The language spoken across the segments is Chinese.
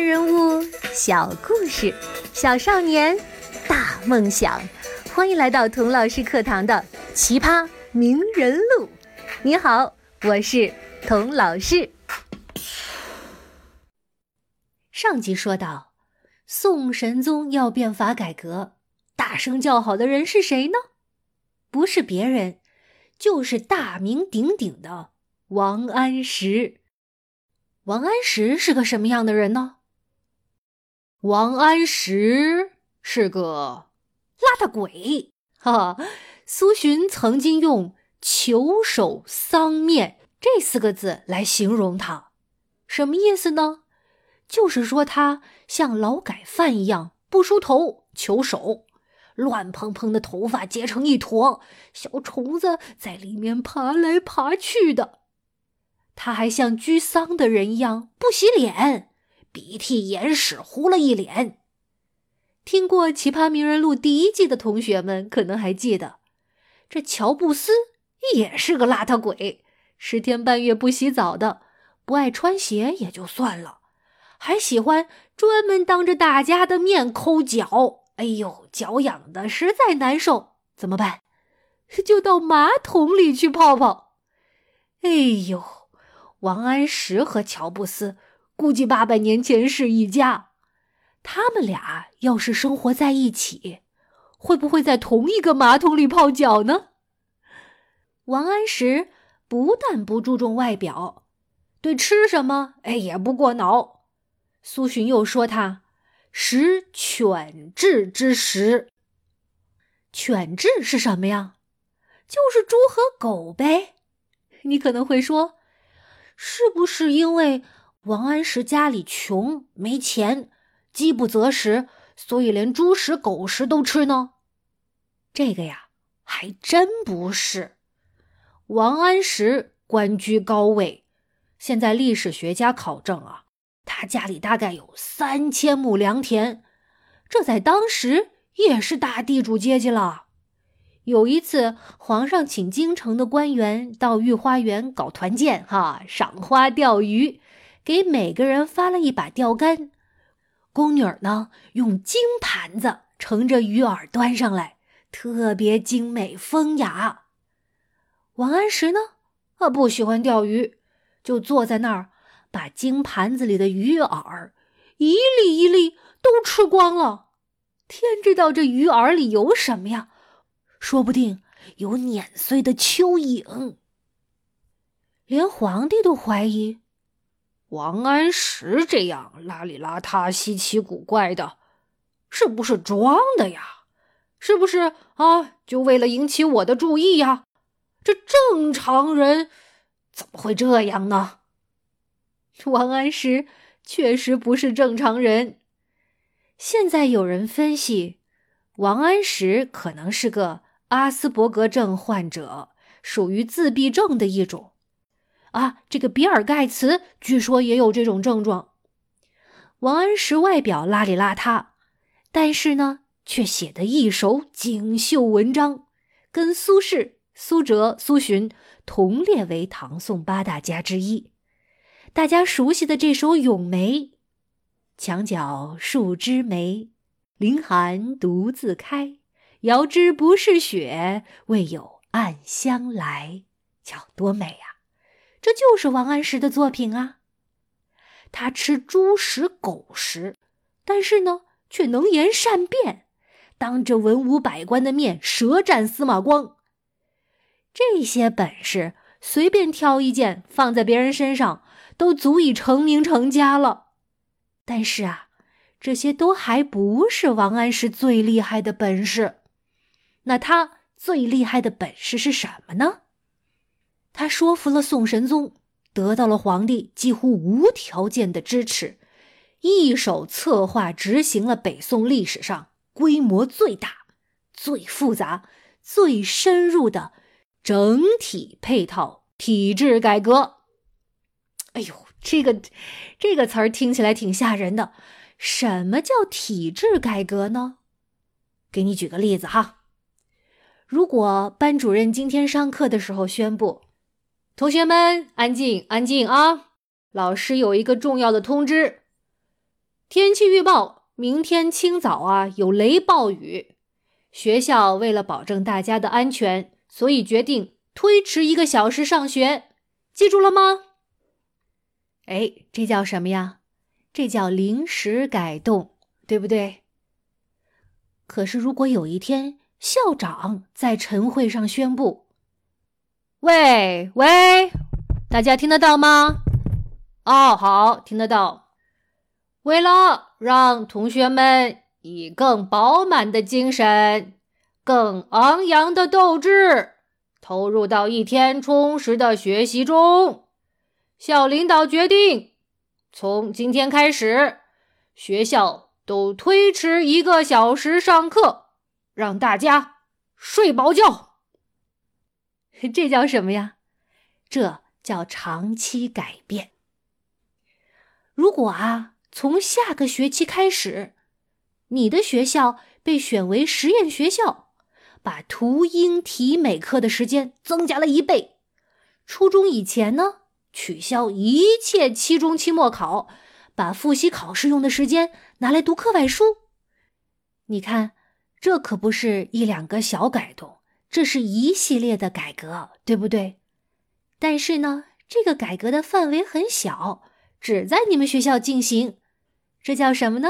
人物，小故事，小少年，大梦想。欢迎来到童老师课堂的《奇葩名人录》。你好，我是童老师。上集说到，宋神宗要变法改革，大声叫好的人是谁呢？不是别人，就是大名鼎鼎的王安石。王安石是个什么样的人呢？王安石是个邋遢鬼。哈哈，苏洵曾经用“囚首丧面”这四个字来形容他，什么意思呢？就是说他像劳改犯一样不梳头、囚首，乱蓬蓬的头发结成一坨，小虫子在里面爬来爬去的。他还像居丧的人一样不洗脸，鼻涕眼屎糊了一脸。听过《奇葩名人录》第一季的同学们可能还记得，这乔布斯也是个邋遢鬼，十天半月不洗澡的，不爱穿鞋也就算了，还喜欢专门当着大家的面抠脚。哎呦，脚痒的实在难受，怎么办？就到马桶里去泡泡。哎呦！王安石和乔布斯估计八百年前是一家，他们俩要是生活在一起，会不会在同一个马桶里泡脚呢？王安石不但不注重外表，对吃什么哎也不过脑。苏洵又说他食犬彘之食。犬彘是什么呀？就是猪和狗呗。你可能会说。是不是因为王安石家里穷没钱，饥不择食，所以连猪食狗食都吃呢？这个呀，还真不是。王安石官居高位，现在历史学家考证啊，他家里大概有三千亩良田，这在当时也是大地主阶级了。有一次，皇上请京城的官员到御花园搞团建，哈，赏花钓鱼，给每个人发了一把钓竿。宫女呢，用金盘子盛着鱼饵端上来，特别精美风雅。王安石呢，啊，不喜欢钓鱼，就坐在那儿，把金盘子里的鱼饵一粒一粒都吃光了。天知道这鱼饵里有什么呀？说不定有碾碎的蚯蚓，连皇帝都怀疑王安石这样邋里邋遢、稀奇古怪的，是不是装的呀？是不是啊？就为了引起我的注意呀？这正常人怎么会这样呢？王安石确实不是正常人。现在有人分析，王安石可能是个。阿斯伯格症患者属于自闭症的一种，啊，这个比尔盖茨据说也有这种症状。王安石外表邋里邋遢，但是呢，却写得一手锦绣文章，跟苏轼、苏辙、苏洵同列为唐宋八大家之一。大家熟悉的这首《咏梅》：“墙角数枝梅，凌寒独自开。”遥知不是雪，为有暗香来。瞧多美呀！这就是王安石的作品啊。他吃猪食狗食，但是呢，却能言善辩，当着文武百官的面舌战司马光。这些本事，随便挑一件放在别人身上，都足以成名成家了。但是啊，这些都还不是王安石最厉害的本事。那他最厉害的本事是什么呢？说服了宋神宗，得到了皇帝几乎无条件的支持，一手策划执行了北宋历史上规模最大、最复杂、最深入的整体配套体制改革。哎呦，这个这个词儿听起来挺吓人的。什么叫体制改革呢？给你举个例子哈。如果班主任今天上课的时候宣布，同学们安静安静啊！老师有一个重要的通知，天气预报，明天清早啊有雷暴雨。学校为了保证大家的安全，所以决定推迟一个小时上学。记住了吗？哎，这叫什么呀？这叫临时改动，对不对？可是如果有一天校长在晨会上宣布：“喂喂，大家听得到吗？”哦，好，听得到。为了让同学们以更饱满的精神、更昂扬的斗志投入到一天充实的学习中，校领导决定从今天开始，学校都推迟一个小时上课，让大家睡饱觉。这叫什么呀？这叫长期改变。如果啊。从下个学期开始，你的学校被选为实验学校，把图英体美课的时间增加了一倍。初中以前呢，取消一切期中、期末考，把复习考试用的时间拿来读课外书。你看，这可不是一两个小改动，这是一系列的改革，对不对？但是呢，这个改革的范围很小，只在你们学校进行。这叫什么呢？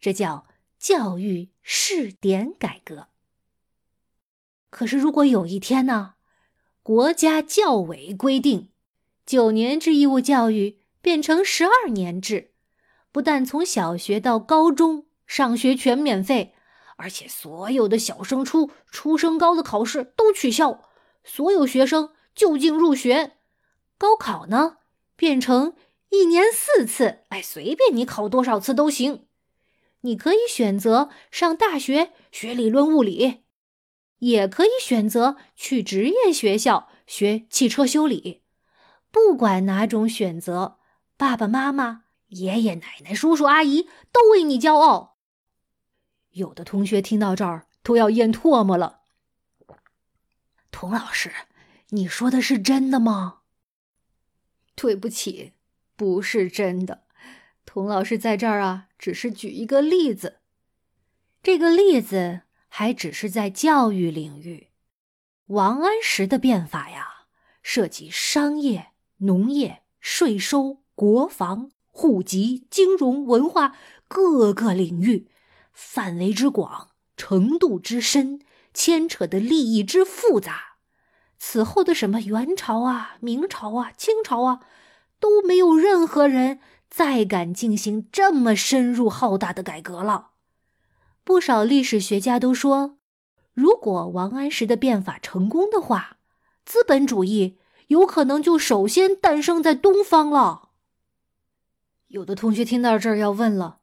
这叫教育试点改革。可是，如果有一天呢，国家教委规定九年制义务教育变成十二年制，不但从小学到高中上学全免费，而且所有的小升初、初升高的考试都取消，所有学生就近入学，高考呢变成。一年四次，哎，随便你考多少次都行。你可以选择上大学学理论物理，也可以选择去职业学校学汽车修理。不管哪种选择，爸爸妈妈、爷爷奶奶、叔叔阿姨都为你骄傲。有的同学听到这儿都要咽唾沫了。童老师，你说的是真的吗？对不起。不是真的，童老师在这儿啊，只是举一个例子。这个例子还只是在教育领域。王安石的变法呀，涉及商业、农业、税收、国防、户籍、金融、文化各个领域，范围之广，程度之深，牵扯的利益之复杂。此后的什么元朝啊、明朝啊、清朝啊。都没有任何人再敢进行这么深入浩大的改革了。不少历史学家都说，如果王安石的变法成功的话，资本主义有可能就首先诞生在东方了。有的同学听到这儿要问了：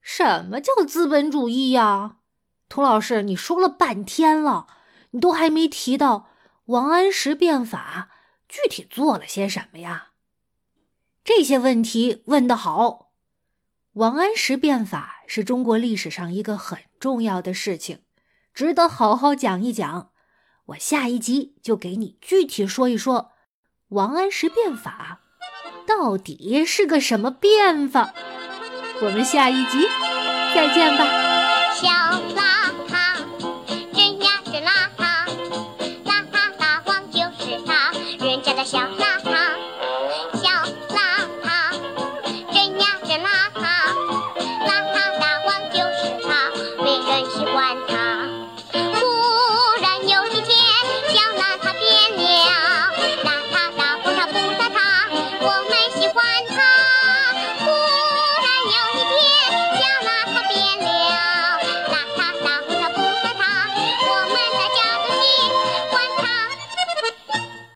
什么叫资本主义呀？童老师，你说了半天了，你都还没提到王安石变法具体做了些什么呀？这些问题问得好，王安石变法是中国历史上一个很重要的事情，值得好好讲一讲。我下一集就给你具体说一说，王安石变法到底是个什么变法。我们下一集再见吧，